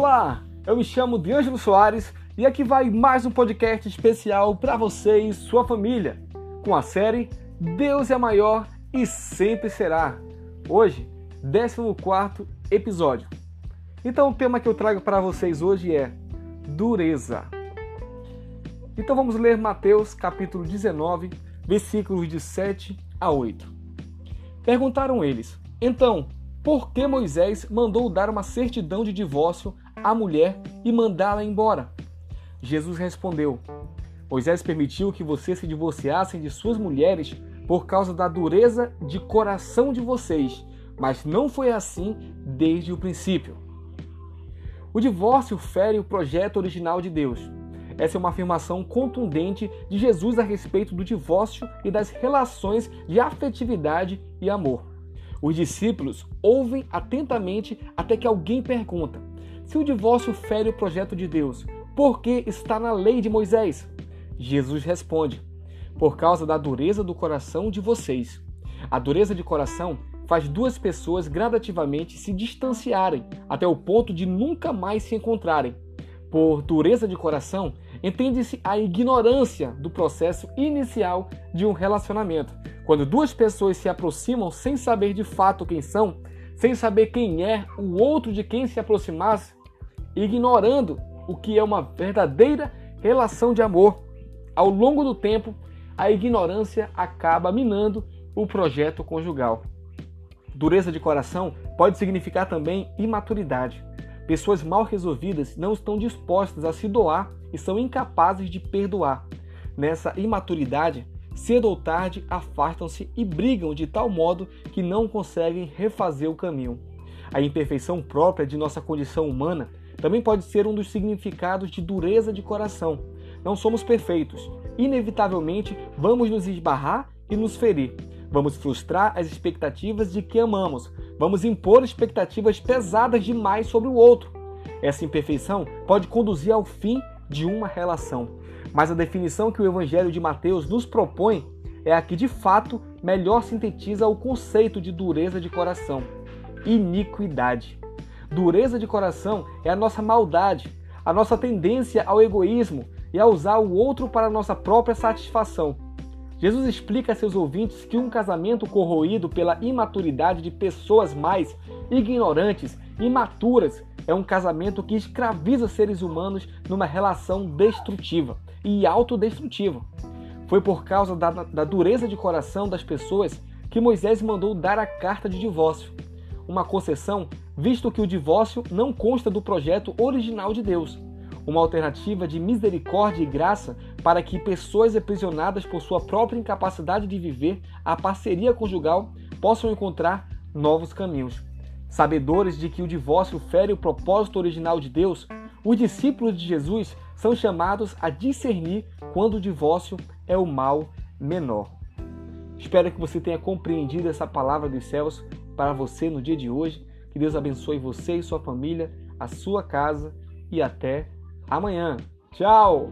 Olá, eu me chamo D'Angelo Soares e aqui vai mais um podcast especial para você e sua família, com a série Deus é maior e sempre será. Hoje, 14 episódio. Então o tema que eu trago para vocês hoje é dureza. Então vamos ler Mateus capítulo 19, versículos de 7 a 8. Perguntaram eles: Então, por que Moisés mandou dar uma certidão de divórcio à mulher e mandá-la embora? Jesus respondeu: Moisés permitiu que vocês se divorciassem de suas mulheres por causa da dureza de coração de vocês, mas não foi assim desde o princípio. O divórcio fere o projeto original de Deus. Essa é uma afirmação contundente de Jesus a respeito do divórcio e das relações de afetividade e amor. Os discípulos ouvem atentamente até que alguém pergunta: se o divórcio fere o projeto de Deus, por que está na lei de Moisés? Jesus responde: por causa da dureza do coração de vocês. A dureza de coração faz duas pessoas gradativamente se distanciarem até o ponto de nunca mais se encontrarem. Por dureza de coração, entende-se a ignorância do processo inicial de um relacionamento, quando duas pessoas se aproximam sem saber de fato quem são, sem saber quem é o outro de quem se aproximasse, ignorando o que é uma verdadeira relação de amor. Ao longo do tempo, a ignorância acaba minando o projeto conjugal. Dureza de coração pode significar também imaturidade. Pessoas mal resolvidas não estão dispostas a se doar e são incapazes de perdoar. Nessa imaturidade, cedo ou tarde afastam-se e brigam de tal modo que não conseguem refazer o caminho. A imperfeição própria de nossa condição humana também pode ser um dos significados de dureza de coração. Não somos perfeitos. Inevitavelmente vamos nos esbarrar e nos ferir. Vamos frustrar as expectativas de que amamos. Vamos impor expectativas pesadas demais sobre o outro. Essa imperfeição pode conduzir ao fim de uma relação. Mas a definição que o Evangelho de Mateus nos propõe é a que de fato melhor sintetiza o conceito de dureza de coração: iniquidade. Dureza de coração é a nossa maldade, a nossa tendência ao egoísmo e a usar o outro para nossa própria satisfação. Jesus explica a seus ouvintes que um casamento corroído pela imaturidade de pessoas mais ignorantes, imaturas, é um casamento que escraviza seres humanos numa relação destrutiva e autodestrutiva. Foi por causa da, da dureza de coração das pessoas que Moisés mandou dar a carta de divórcio, uma concessão, visto que o divórcio não consta do projeto original de Deus uma alternativa de misericórdia e graça para que pessoas aprisionadas por sua própria incapacidade de viver a parceria conjugal possam encontrar novos caminhos. Sabedores de que o divórcio fere o propósito original de Deus, os discípulos de Jesus são chamados a discernir quando o divórcio é o mal menor. Espero que você tenha compreendido essa palavra dos céus para você no dia de hoje. Que Deus abençoe você e sua família, a sua casa e até amanhã. Tchau!